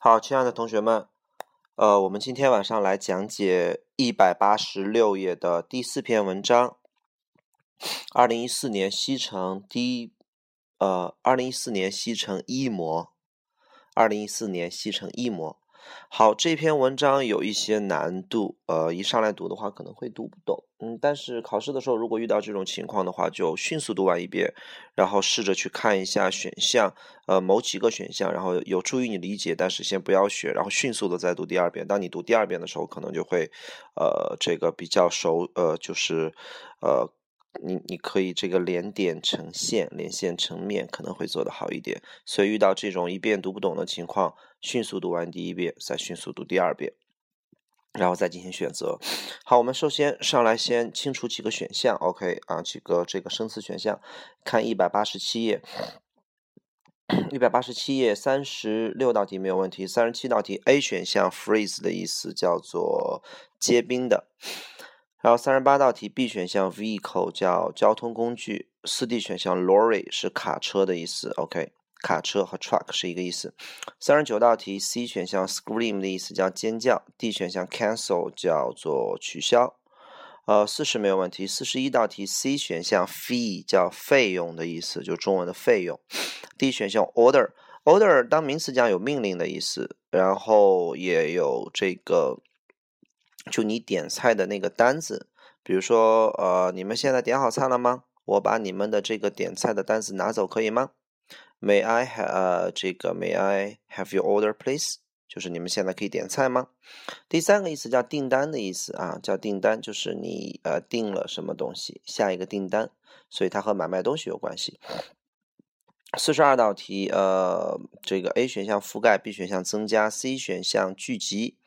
好，亲爱的同学们，呃，我们今天晚上来讲解一百八十六页的第四篇文章。二零一四年西城第一，呃，二零一四年西城一模，二零一四年西城一模。好，这篇文章有一些难度，呃，一上来读的话可能会读不懂，嗯，但是考试的时候如果遇到这种情况的话，就迅速读完一遍，然后试着去看一下选项，呃，某几个选项，然后有助于你理解，但是先不要学，然后迅速的再读第二遍。当你读第二遍的时候，可能就会，呃，这个比较熟，呃，就是，呃。你你可以这个连点成线，连线成面，可能会做得好一点。所以遇到这种一遍读不懂的情况，迅速读完第一遍，再迅速读第二遍，然后再进行选择。好，我们首先上来先清除几个选项，OK 啊，几个这个生词选项，看一百八十七页，一百八十七页三十六道题没有问题，三十七道题 A 选项 freeze 的意思叫做结冰的。然后三十八道题，B 选项 vehicle 叫交通工具，四 D 选项 lorry 是卡车的意思，OK，卡车和 truck 是一个意思。三十九道题，C 选项 scream 的意思叫尖叫，D 选项 cancel 叫做取消。呃，四十没有问题。四十一道题，C 选项 fee 叫费用的意思，就中文的费用。D 选项 order，order 当名词讲有命令的意思，然后也有这个。就你点菜的那个单子，比如说，呃，你们现在点好菜了吗？我把你们的这个点菜的单子拿走，可以吗？May I have 呃，这个 May I have your order, please？就是你们现在可以点菜吗？第三个意思叫订单的意思啊，叫订单，就是你呃订了什么东西，下一个订单，所以它和买卖东西有关系。四十二道题，呃，这个 A 选项覆盖，B 选项增加，C 选项聚集。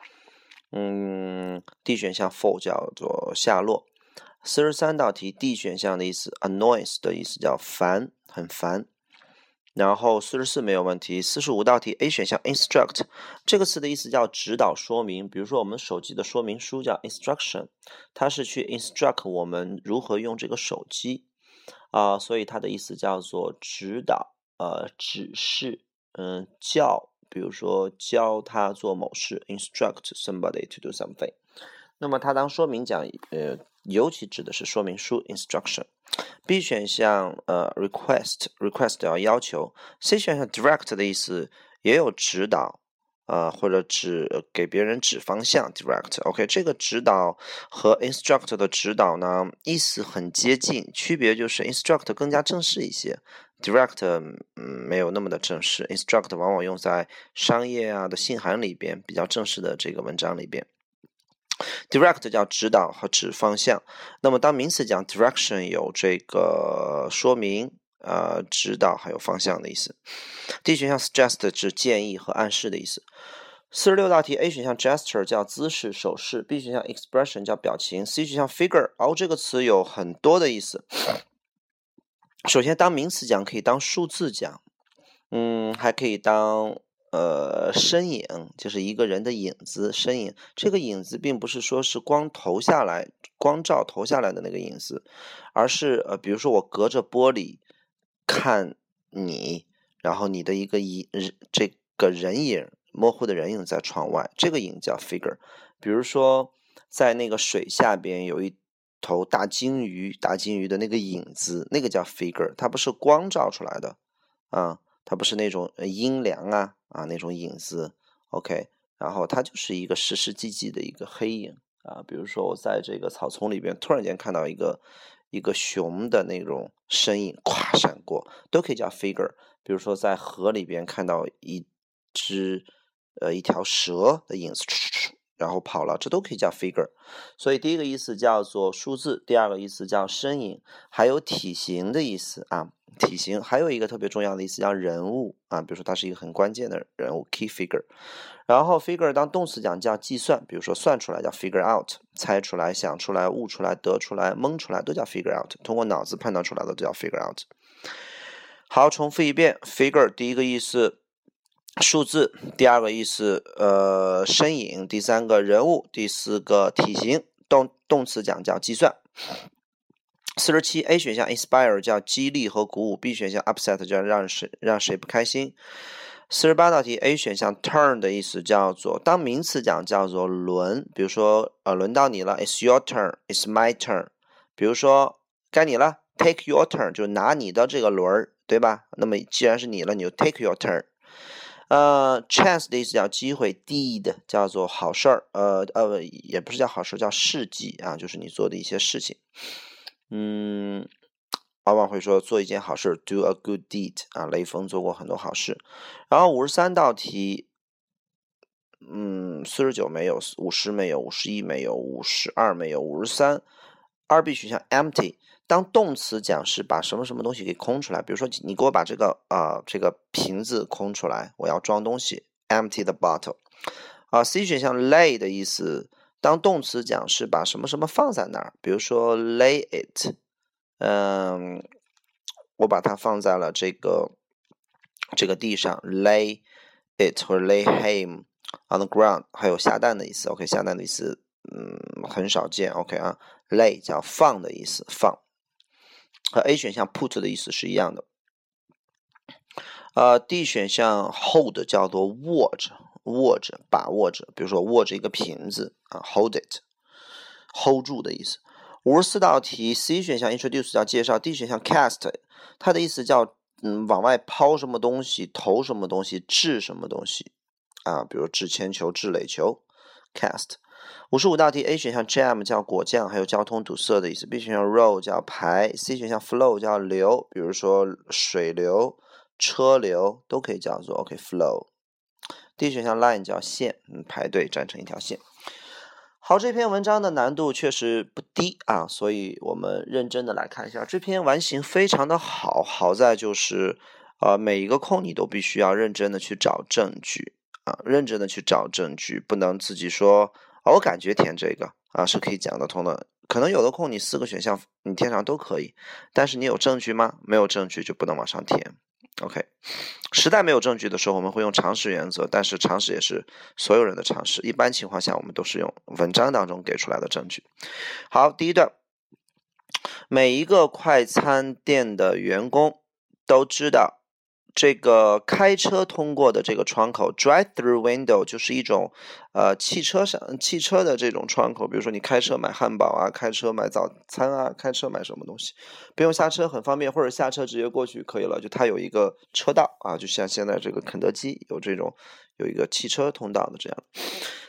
嗯，D 选项 for 叫做下落。四十三道题，D 选项的意思 annoyance 的意思叫烦，很烦。然后四十四没有问题。四十五道题，A 选项 instruct 这个词的意思叫指导说明。比如说我们手机的说明书叫 instruction，它是去 instruct 我们如何用这个手机啊，所以它的意思叫做指导，呃，指示，嗯，教。比如说教他做某事，instruct somebody to do something。那么它当说明讲，呃，尤其指的是说明书 instruction。B 选项呃 request，request 要要求。C 选项 direct 的意思也有指导，呃或者指给别人指方向 direct。OK，这个指导和 instruct 的指导呢意思很接近，区别就是 instruct 更加正式一些。Direct，嗯，没有那么的正式。Instruct 往往用在商业啊的信函里边，比较正式的这个文章里边。Direct 叫指导和指方向。那么当名词讲 direction，有这个说明、呃指导还有方向的意思。D 选项 suggest 指建议和暗示的意思。四十六道题，A 选项 gesture 叫姿势、手势；B 选项 expression 叫表情；C 选项 figure，哦，这个词有很多的意思。首先，当名词讲可以当数字讲，嗯，还可以当呃身影，就是一个人的影子身影。这个影子并不是说是光投下来、光照投下来的那个影子，而是呃，比如说我隔着玻璃看你，然后你的一个影，这个人影模糊的人影在窗外，这个影叫 figure。比如说在那个水下边有一。头大鲸鱼，大鲸鱼的那个影子，那个叫 figure，它不是光照出来的，啊，它不是那种阴凉啊啊那种影子，OK，然后它就是一个实实际际的一个黑影啊，比如说我在这个草丛里边突然间看到一个一个熊的那种身影，咵闪过，都可以叫 figure。比如说在河里边看到一只呃一条蛇的影子。然后跑了，这都可以叫 figure。所以第一个意思叫做数字，第二个意思叫身影，还有体型的意思啊，体型。还有一个特别重要的意思叫人物啊，比如说他是一个很关键的人物 key figure。然后 figure 当动词讲叫计算，比如说算出来叫 figure out，猜出来、想出来、悟出来、得出来、蒙出来都叫 figure out，通过脑子判断出来的都叫 figure out。好，重复一遍，figure 第一个意思。数字，第二个意思，呃，身影；第三个人物；第四个体型。动动词讲叫计算。四十七 A 选项 inspire 叫激励和鼓舞，B 选项 upset 叫让谁让谁不开心。四十八道题，A 选项 turn 的意思叫做当名词讲叫做轮，比如说呃轮到你了，It's your turn，It's my turn。比如说该你了，Take your turn，就拿你的这个轮儿，对吧？那么既然是你了，你就 take your turn。呃，chance 的意思叫机会，deed 叫做好事儿，呃呃也不是叫好事，叫事迹啊，就是你做的一些事情。嗯。往往会说做一件好事，do a good deed 啊，雷锋做过很多好事。然后五十三道题，嗯，四十九没有，五十没有，五十一没有，五十二没有，五十三。二 B 选项 empty，当动词讲是把什么什么东西给空出来，比如说你给我把这个啊这个瓶子空出来，我要装东西，empty the bottle。啊，C 选项 lay 的意思，当动词讲是把什么什么放在那儿，比如说 lay it。嗯，我把它放在了这个这个地上，lay it 或者 lay him on the ground，还有下蛋的意思。OK，下蛋的意思，嗯，很少见。OK 啊，lay 叫放的意思，放和 A 选项 put 的意思是一样的。呃，D 选项 hold 叫做握着，握着，把握着。比如说握着一个瓶子啊，hold it，hold 住的意思。五十四道题，C 选项 introduce 叫介绍，D 选项 cast 它的意思叫嗯往外抛什么东西，投什么东西，掷什么东西啊，比如掷铅球、掷垒球，cast。五十五道题，A 选项 jam 叫果酱，还有交通堵塞的意思；B 选项 roll 叫排；C 选项 flow 叫流，比如说水流、车流都可以叫做 OK flow。D 选项 line 叫线，嗯，排队站成一条线。好，这篇文章的难度确实不低啊，所以我们认真的来看一下这篇完形非常的好，好在就是呃每一个空你都必须要认真的去找证据啊，认真的去找证据，不能自己说我感觉填这个啊是可以讲得通的，可能有的空你四个选项你填上都可以，但是你有证据吗？没有证据就不能往上填。OK，实在没有证据的时候，我们会用常识原则，但是常识也是所有人的常识。一般情况下，我们都是用文章当中给出来的证据。好，第一段，每一个快餐店的员工都知道。这个开车通过的这个窗口，drive-through window 就是一种，呃，汽车上汽车的这种窗口。比如说你开车买汉堡啊，开车买早餐啊，开车买什么东西，不用下车很方便，或者下车直接过去可以了。就它有一个车道啊，就像现在这个肯德基有这种有一个汽车通道的这样，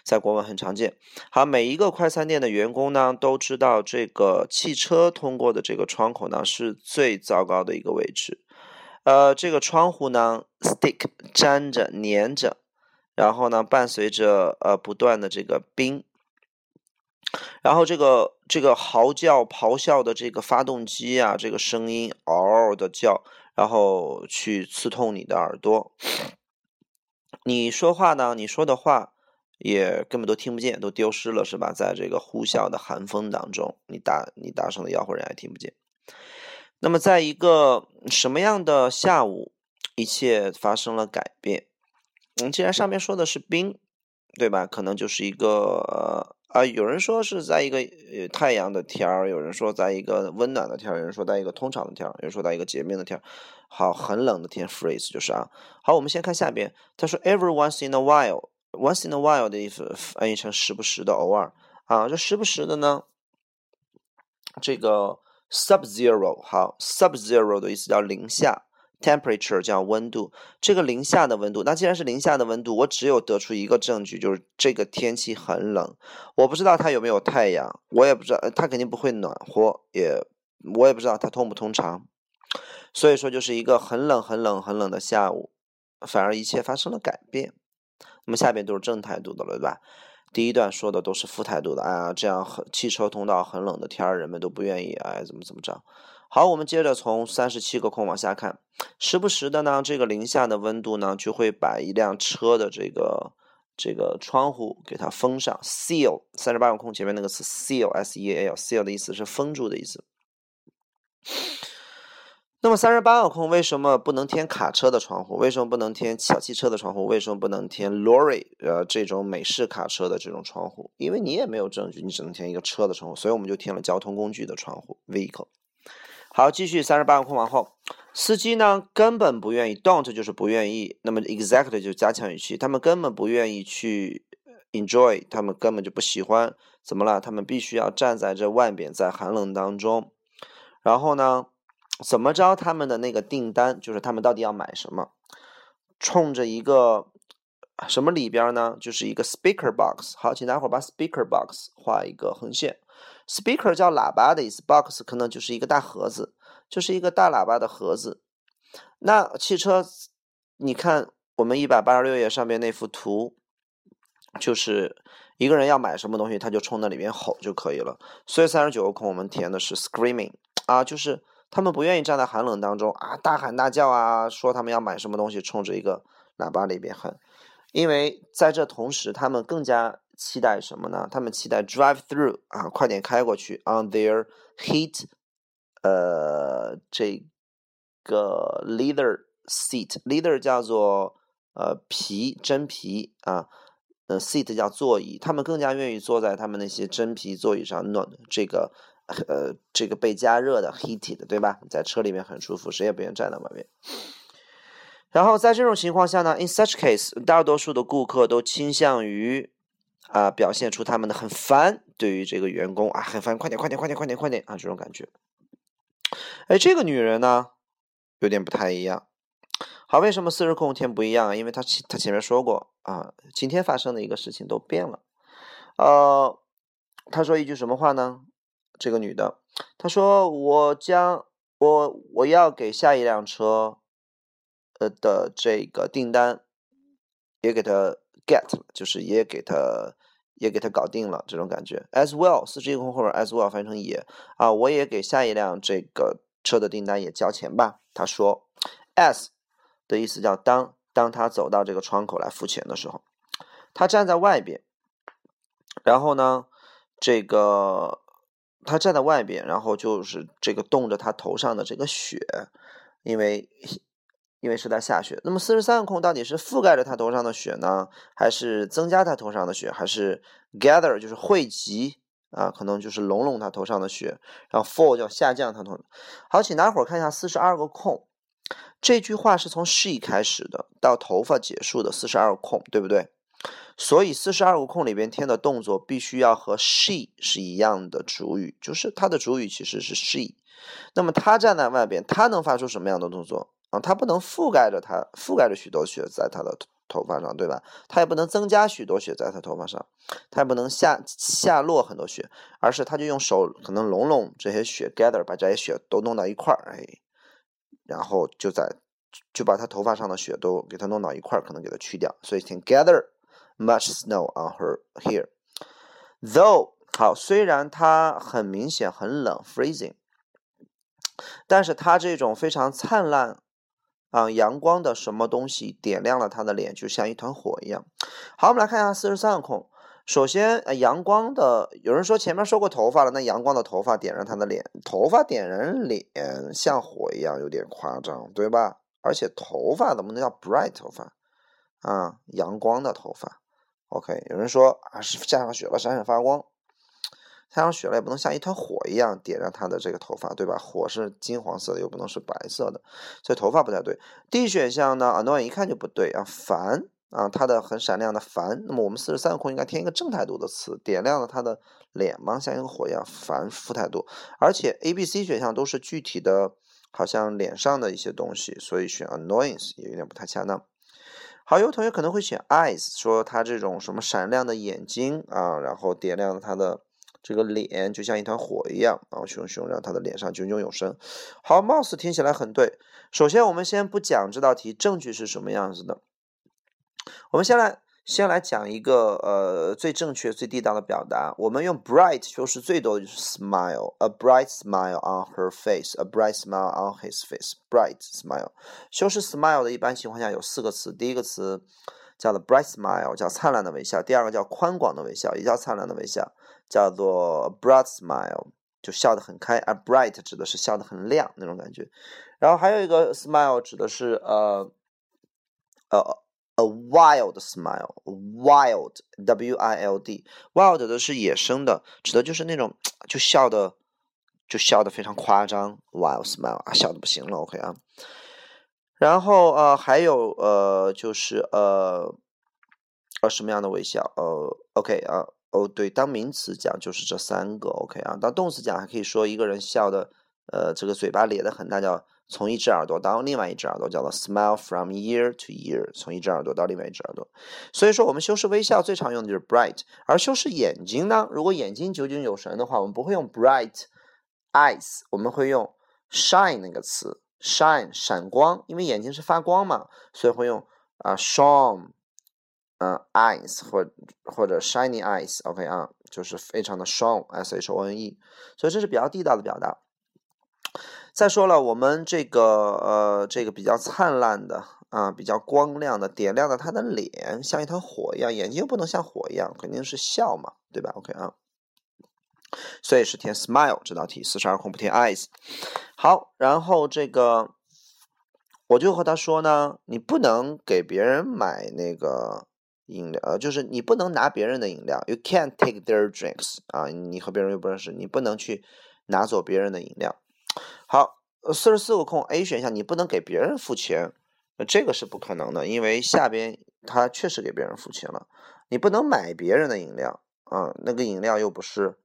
在国外很常见。好，每一个快餐店的员工呢都知道这个汽车通过的这个窗口呢是最糟糕的一个位置。呃，这个窗户呢，stick 粘着、粘着，然后呢，伴随着呃不断的这个冰，然后这个这个嚎叫、咆哮的这个发动机啊，这个声音嗷嗷的叫，然后去刺痛你的耳朵。你说话呢，你说的话也根本都听不见，都丢失了，是吧？在这个呼啸的寒风当中，你大你大声的吆喝，人也听不见。那么，在一个什么样的下午，一切发生了改变？嗯，既然上面说的是冰，对吧？可能就是一个呃啊，有人说是在一个呃太阳的天儿，有人说在一个温暖的天儿，有人说在一个通常的天儿，有人说在一个洁面的天儿。好，很冷的天，freeze 就是啊。好，我们先看下边，他说 every once in a while，once in a while 的意思翻译成时不时的，偶尔啊。这时不时的呢，这个。Sub-zero，好，Sub-zero 的意思叫零下，Temperature 叫温度，这个零下的温度，那既然是零下的温度，我只有得出一个证据，就是这个天气很冷。我不知道它有没有太阳，我也不知道，它肯定不会暖和，也我也不知道它通不通常。所以说，就是一个很冷、很冷、很冷的下午，反而一切发生了改变。那么下边都是正态度的了，对吧？第一段说的都是负态度的，哎呀，这样很汽车通道很冷的天儿，人们都不愿意，哎，怎么怎么着？好，我们接着从三十七个空往下看，时不时的呢，这个零下的温度呢，就会把一辆车的这个这个窗户给它封上，seal。三十八个空前面那个词 seal，s e a l，seal 的意思是封住的意思。那么三十八个空为什么不能填卡车的窗户？为什么不能填小汽车的窗户？为什么不能填 lorry 呃这种美式卡车的这种窗户？因为你也没有证据，你只能填一个车的窗户，所以我们就填了交通工具的窗户 vehicle。好，继续三十八个空往后，司机呢根本不愿意，don't 就是不愿意，那么 exactly 就是加强语气，他们根本不愿意去 enjoy，他们根本就不喜欢，怎么了？他们必须要站在这外边，在寒冷当中，然后呢，怎么着？他们的那个订单就是他们到底要买什么，冲着一个什么里边呢？就是一个 speaker box。好，请大伙把 speaker box 画一个横线，speaker 叫喇叭的意思，box 可能就是一个大盒子。就是一个大喇叭的盒子。那汽车，你看我们一百八十六页上面那幅图，就是一个人要买什么东西，他就冲那里面吼就可以了。所以三十九个空我们填的是 screaming 啊，就是他们不愿意站在寒冷当中啊，大喊大叫啊，说他们要买什么东西，冲着一个喇叭里边喊。因为在这同时，他们更加期待什么呢？他们期待 drive through 啊，快点开过去 on their heat。呃，这个 leather seat，leather 叫做呃皮真皮啊，呃 seat 叫座椅，他们更加愿意坐在他们那些真皮座椅上，暖这个呃这个被加热的 heated，对吧？在车里面很舒服，谁也不愿站在外面。然后在这种情况下呢，in such case，大多数的顾客都倾向于啊表现出他们的很烦，对于这个员工啊很烦，快点快点快点快点快点啊这种感觉。哎，这个女人呢，有点不太一样。好，为什么四十空天不一样啊？因为她前她前面说过啊，今天发生的一个事情都变了。呃，她说一句什么话呢？这个女的，她说：“我将我我要给下一辆车，呃的这个订单也给她 get 了，就是也给她。”也给他搞定了，这种感觉。as well，四十一空后面 as well 翻译成也啊，我也给下一辆这个车的订单也交钱吧。他说，as 的意思叫当，当他走到这个窗口来付钱的时候，他站在外边，然后呢，这个他站在外边，然后就是这个冻着他头上的这个雪，因为。因为是在下雪，那么四十三个空到底是覆盖着他头上的雪呢，还是增加他头上的雪，还是 gather 就是汇集啊，可能就是拢拢他头上的雪，然后 fall 叫下降他头。好，请大伙儿看一下四十二个空，这句话是从 she 开始的，到头发结束的四十二个空，对不对？所以四十二个空里边填的动作必须要和 she 是一样的主语，就是它的主语其实是 she。那么他站在外边，他能发出什么样的动作？啊，它不能覆盖着它，覆盖着许多雪在它的头发上，对吧？它也不能增加许多雪在它头发上，它也不能下下落很多雪，而是它就用手可能拢拢这些雪，gather 把这些雪都弄到一块儿，哎，然后就在就把它头发上的雪都给它弄到一块儿，可能给它去掉。所以请 gather much snow on her hair。Though 好，虽然它很明显很冷，freezing，但是它这种非常灿烂。啊，阳光的什么东西点亮了他的脸，就像一团火一样。好，我们来看一下四十三个空。首先，呃，阳光的，有人说前面说过头发了，那阳光的头发点燃他的脸，头发点燃脸像火一样，有点夸张，对吧？而且头发怎么能叫 bright 头发？啊，阳光的头发。OK，有人说啊，是下上雪了，闪闪发光。太阳雪了也不能像一团火一样点燃他的这个头发，对吧？火是金黄色的，又不能是白色的，所以头发不太对。D 选项呢，annoying 一看就不对啊，烦啊，它的很闪亮的烦。那么我们四十三个空应该填一个正态度的词，点亮了他的脸吗？像一个火一样，烦负态度。而且 A、B、C 选项都是具体的，好像脸上的一些东西，所以选 annoyance 也有点不太恰当。好，有同学可能会选 eyes，说他这种什么闪亮的眼睛啊，然后点亮了他的。这个脸就像一团火一样，然后熊熊让他的脸上炯炯有神。好貌似听起来很对。首先，我们先不讲这道题证据是什么样子的，我们先来先来讲一个呃最正确、最地道的表达。我们用 bright 修饰最多的就是 smile，a bright smile on her face，a bright smile on his face，bright smile。修饰 smile 的一般情况下有四个词，第一个词叫做 bright smile，叫灿烂的微笑；第二个叫宽广的微笑，也叫灿烂的微笑。叫做 bright smile，就笑得很开，而 bright 指的是笑得很亮那种感觉。然后还有一个 smile 指的是呃呃 a wild smile，wild w i l d，wild 的是野生的，指的就是那种就笑的就笑的非常夸张 Wild smile 啊，笑的不行了，OK 啊。然后呃还有呃就是呃呃什么样的微笑？呃 OK 啊哦对，当名词讲就是这三个 OK 啊，当动词讲还可以说一个人笑的呃这个嘴巴咧得很，大叫从一只耳朵到另外一只耳朵，叫做 smile from ear to ear，从一只耳朵到另外一只耳朵。所以说我们修饰微笑最常用的就是 bright，而修饰眼睛呢，如果眼睛炯炯有神的话，我们不会用 bright eyes，我们会用 shine 那个词。shine 闪光，因为眼睛是发光嘛，所以会用啊 shone，嗯 eyes 或或者 shiny eyes，OK 啊，就是非常的 shone，s h o n e，所以这是比较地道的表达。再说了，我们这个呃这个比较灿烂的啊，比较光亮的，点亮的他的脸，像一团火一样，眼睛又不能像火一样，肯定是笑嘛，对吧？OK 啊。所以是填 smile 这道题，四十二空不填 eyes。好，然后这个我就和他说呢，你不能给别人买那个饮料，呃，就是你不能拿别人的饮料，you can't take their drinks 啊，你和别人又不认识，你不能去拿走别人的饮料。好，四十四个空 A 选项，你不能给别人付钱，这个是不可能的，因为下边他确实给别人付钱了。你不能买别人的饮料啊，那个饮料又不是。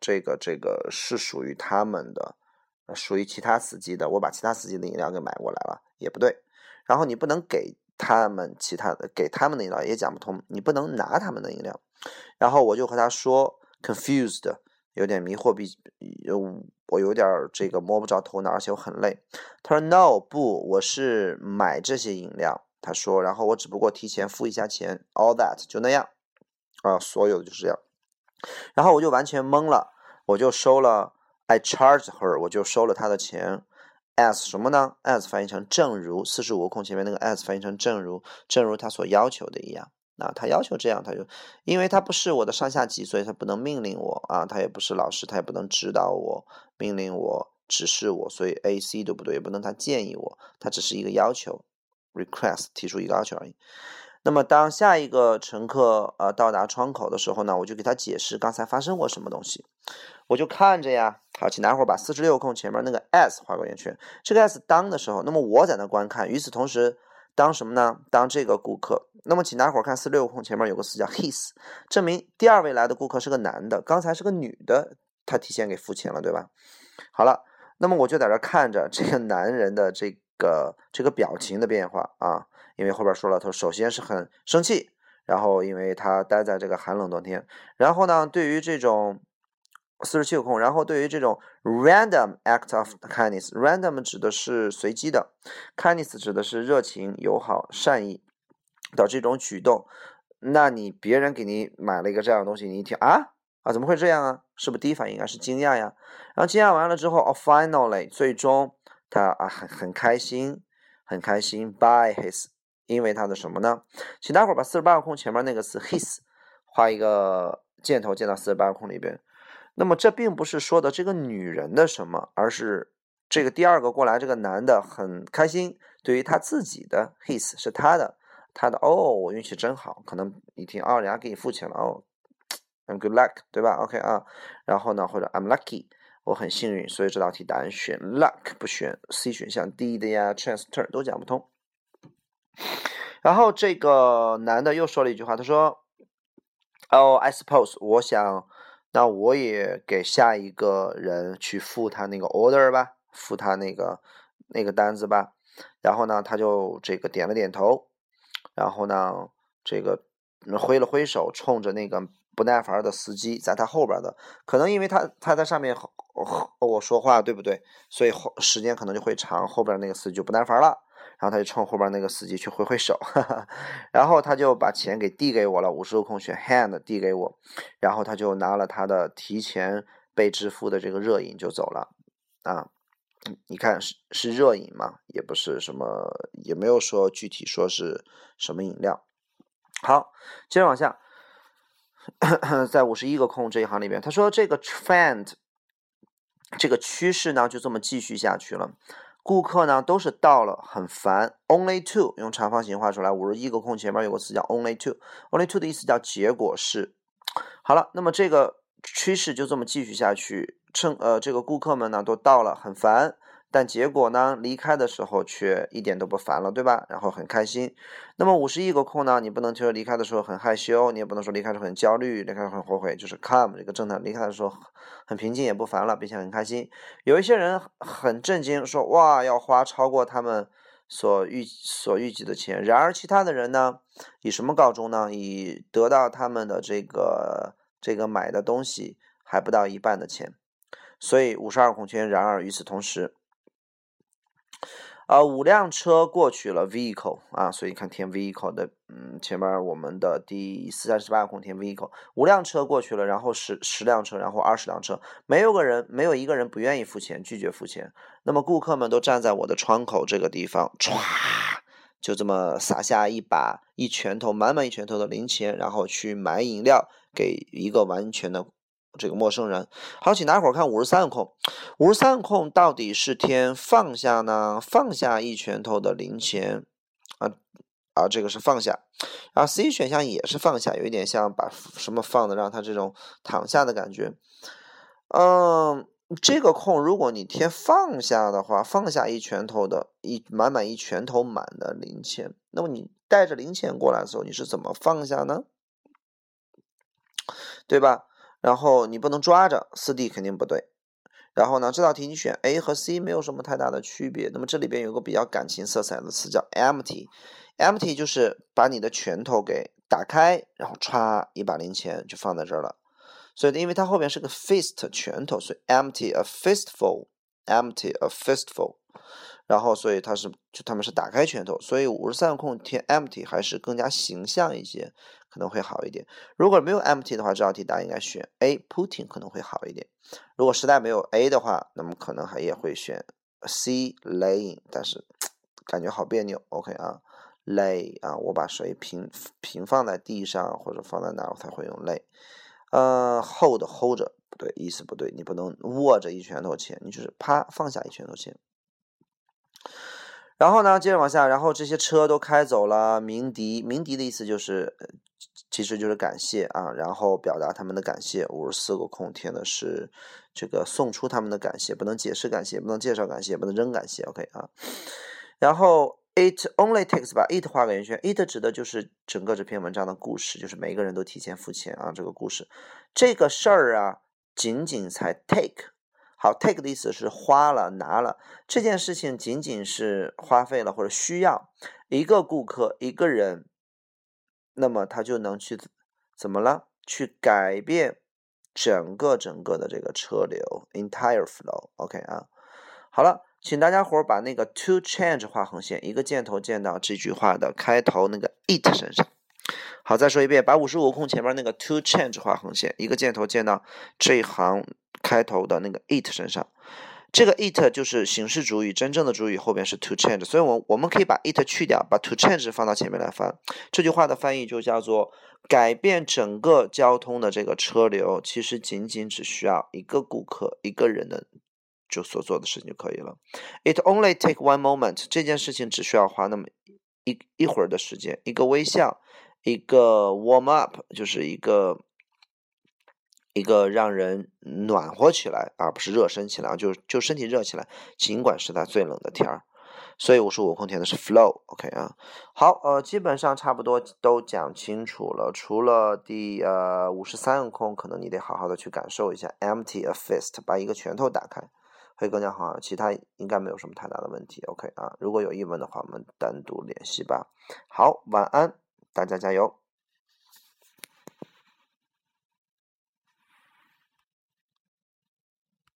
这个这个是属于他们的，属于其他司机的。我把其他司机的饮料给买过来了，也不对。然后你不能给他们其他的，给他们的饮料也讲不通。你不能拿他们的饮料。然后我就和他说，confused，有点迷惑，比有我有点这个摸不着头脑，而且我很累。他说 no，不，我是买这些饮料。他说，然后我只不过提前付一下钱，all that 就那样啊，所有的就是这样。然后我就完全懵了，我就收了，I charged her，我就收了她的钱，as 什么呢？as 翻译成正如，四十五空前面那个 as 翻译成正如，正如他所要求的一样。那他要求这样，他就，因为他不是我的上下级，所以他不能命令我啊，他也不是老师，他也不能指导我、命令我、指示我，所以 A、C 都不对，也不能他建议我，他只是一个要求，request 提出一个要求而已。那么，当下一个乘客呃到达窗口的时候呢，我就给他解释刚才发生过什么东西。我就看着呀，好，请大伙把四十六空前面那个 s 画个圆圈。这个 s 当的时候，那么我在那观看。与此同时，当什么呢？当这个顾客。那么，请大伙儿看四六空前面有个词叫 his，证明第二位来的顾客是个男的，刚才是个女的，他提前给付钱了，对吧？好了，那么我就在这看着这个男人的这个这个表情的变化啊。因为后边说了，他首先是很生气，然后因为他待在这个寒冷冬天，然后呢，对于这种四十七个空，然后对于这种 random act of kindness，random 指的是随机的，kindness 指的是热情、友好、善意的这种举动，那你别人给你买了一个这样的东西，你一听啊啊，怎么会这样啊？是不是第一反应应该是惊讶呀？然后惊讶完了之后，哦，finally，最终他啊很很开心，很开心，by his。因为他的什么呢？请大伙儿把四十八个空前面那个词 his 画一个箭头，箭到四十八个空里边。那么这并不是说的这个女人的什么，而是这个第二个过来这个男的很开心。对于他自己的 his 是他的，他的哦，我运气真好。可能一听哦，人家给你付钱了哦，I'm good luck，对吧？OK 啊，然后呢，或者 I'm lucky，我很幸运。所以这道题答案选 luck，不选 C 选项 D 的呀，chance turn 都讲不通。然后这个男的又说了一句话，他说：“哦，I suppose，我想，那我也给下一个人去付他那个 order 吧，付他那个那个单子吧。”然后呢，他就这个点了点头，然后呢，这个挥了挥手，冲着那个不耐烦的司机，在他后边的，可能因为他他在上面和我说话，对不对？所以后时间可能就会长，后边那个司机就不耐烦了。然后他就冲后边那个司机去挥挥手，哈哈然后他就把钱给递给我了，五十个空选 hand 递给我，然后他就拿了他的提前被支付的这个热饮就走了啊，你看是是热饮嘛，也不是什么，也没有说具体说是什么饮料。好，接着往下，在五十一个空这一行里边，他说这个 trend 这个趋势呢就这么继续下去了。顾客呢都是到了很烦，only two 用长方形画出来，五十一个空前面有个词叫 only two，only two 的意思叫结果是。好了，那么这个趋势就这么继续下去，趁呃这个顾客们呢都到了，很烦。但结果呢？离开的时候却一点都不烦了，对吧？然后很开心。那么五十亿个空呢？你不能说离开的时候很害羞，你也不能说离开的时候很焦虑，离开时很后悔，就是 come 这个正常。离开的时候很平静，也不烦了，并且很开心。有一些人很震惊，说哇，要花超过他们所预所预计的钱。然而其他的人呢，以什么告终呢？以得到他们的这个这个买的东西还不到一半的钱。所以五十二孔圈。然而与此同时。呃，五辆车过去了，vehicle 啊，所以看填 vehicle 的，嗯，前面我们的第四三十八空填 vehicle，五辆车过去了，然后十十辆车，然后二十辆车，没有个人，没有一个人不愿意付钱，拒绝付钱。那么顾客们都站在我的窗口这个地方，歘，就这么撒下一把一拳头，满满一拳头的零钱，然后去买饮料给一个完全的。这个陌生人，好，请大家伙看五十三个空，五十三个空到底是填放下呢？放下一拳头的零钱啊啊，这个是放下，然后 C 选项也是放下，有一点像把什么放的，让他这种躺下的感觉。嗯，这个空如果你填放下的话，放下一拳头的一满满一拳头满的零钱，那么你带着零钱过来的时候，你是怎么放下呢？对吧？然后你不能抓着，四 D 肯定不对。然后呢，这道题你选 A 和 C 没有什么太大的区别。那么这里边有个比较感情色彩的词叫 empty，empty 就是把你的拳头给打开，然后歘一把零钱就放在这儿了。所以因为它后边是个 fist 拳头，所以 empty a fistful，empty a fistful。然后，所以它是就他们是打开拳头，所以五十三个空填 empty 还是更加形象一些，可能会好一点。如果没有 empty 的话，这道题大家应该选 A，putting 可能会好一点。如果实在没有 A 的话，那么可能还也会选 C，laying，但是感觉好别扭。OK 啊，lay 啊，我把谁平平放在地上或者放在哪，我才会用 lay。呃，hold hold 着不对，意思不对，你不能握着一拳头钱，你就是啪放下一拳头钱。然后呢，接着往下，然后这些车都开走了。鸣笛，鸣笛的意思就是，其实就是感谢啊，然后表达他们的感谢。五十四个空填的是这个送出他们的感谢，不能解释感谢，不能介绍感谢，不能扔感谢。OK 啊。然后 it only takes 把 it 画个圆圈，it 指的就是整个这篇文章的故事，就是每个人都提前付钱啊，这个故事，这个事儿啊，仅仅才 take。好，take 的意思是花了、拿了这件事情，仅仅是花费了或者需要一个顾客一个人，那么它就能去怎么了？去改变整个整个的这个车流，entire flow。OK 啊，好了，请大家伙把那个 to change 画横线，一个箭头箭到这句话的开头那个 it 身上。好，再说一遍，把五十五空前面那个 to change 画横线，一个箭头箭到这一行。开头的那个 it 身上，这个 it 就是形式主语，真正的主语后边是 to change，所以我我们可以把 it 去掉，把 to change 放到前面来翻。这句话的翻译就叫做改变整个交通的这个车流，其实仅仅只需要一个顾客一个人的就所做的事情就可以了。It only take one moment，这件事情只需要花那么一一会儿的时间，一个微笑，一个 warm up，就是一个。一个让人暖和起来，而不是热身起来，就就身体热起来，尽管是在最冷的天儿。所以五十五空填的是 flow，OK 啊。好，呃，基本上差不多都讲清楚了，除了第呃五十三个空，可能你得好好的去感受一下，empty a fist，把一个拳头打开，会更加好。其他应该没有什么太大的问题，OK 啊。如果有疑问的话，我们单独联系吧。好，晚安，大家加油。